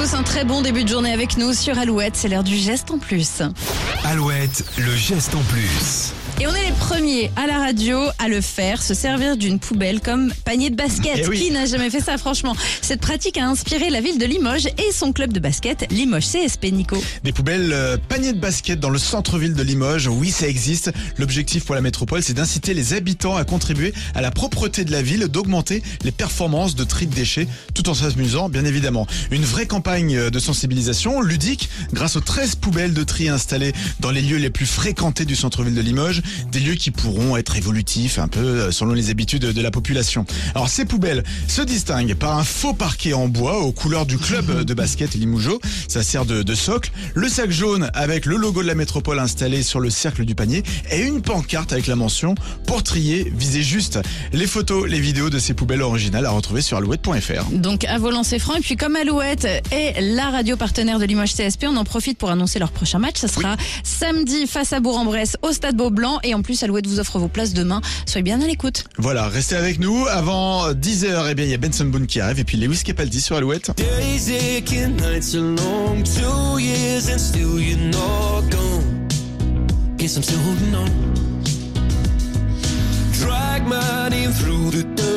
tous un très bon début de journée avec nous sur Alouette. C'est l'heure du geste en plus. Alouette, le geste en plus. Et on est les premiers à la radio à le faire, se servir d'une poubelle comme panier de basket. Eh oui. Qui n'a jamais fait ça, franchement? Cette pratique a inspiré la ville de Limoges et son club de basket, Limoges CSP, Nico. Des poubelles euh, paniers de basket dans le centre-ville de Limoges. Oui, ça existe. L'objectif pour la métropole, c'est d'inciter les habitants à contribuer à la propreté de la ville, d'augmenter les performances de tri de déchets, tout en s'amusant, bien évidemment. Une vraie campagne de sensibilisation ludique grâce aux 13 poubelles de tri installées dans les lieux les plus fréquentés du centre-ville de Limoges. Des lieux qui pourront être évolutifs un peu euh, selon les habitudes de la population. Alors ces poubelles se distinguent par un faux parquet en bois aux couleurs du club de basket Limougeau. Ça sert de, de socle. Le sac jaune avec le logo de la métropole installé sur le cercle du panier et une pancarte avec la mention pour trier, visez juste. Les photos, les vidéos de ces poubelles originales à retrouver sur alouette.fr. Donc à volant c'est franc. Et puis comme Alouette est la radio partenaire de Limoges CSP, on en profite pour annoncer leur prochain match. Ça sera samedi face à Bourg-en-Bresse au Stade Beaublanc. Et en plus, Alouette vous offre vos places demain. Soyez bien à l'écoute. Voilà, restez avec nous. Avant 10h, eh bien, il y a Benson Boone qui arrive et puis Lewis Capaldi sur Alouette. Guess I'm still holding on. Drag my name through the dirt.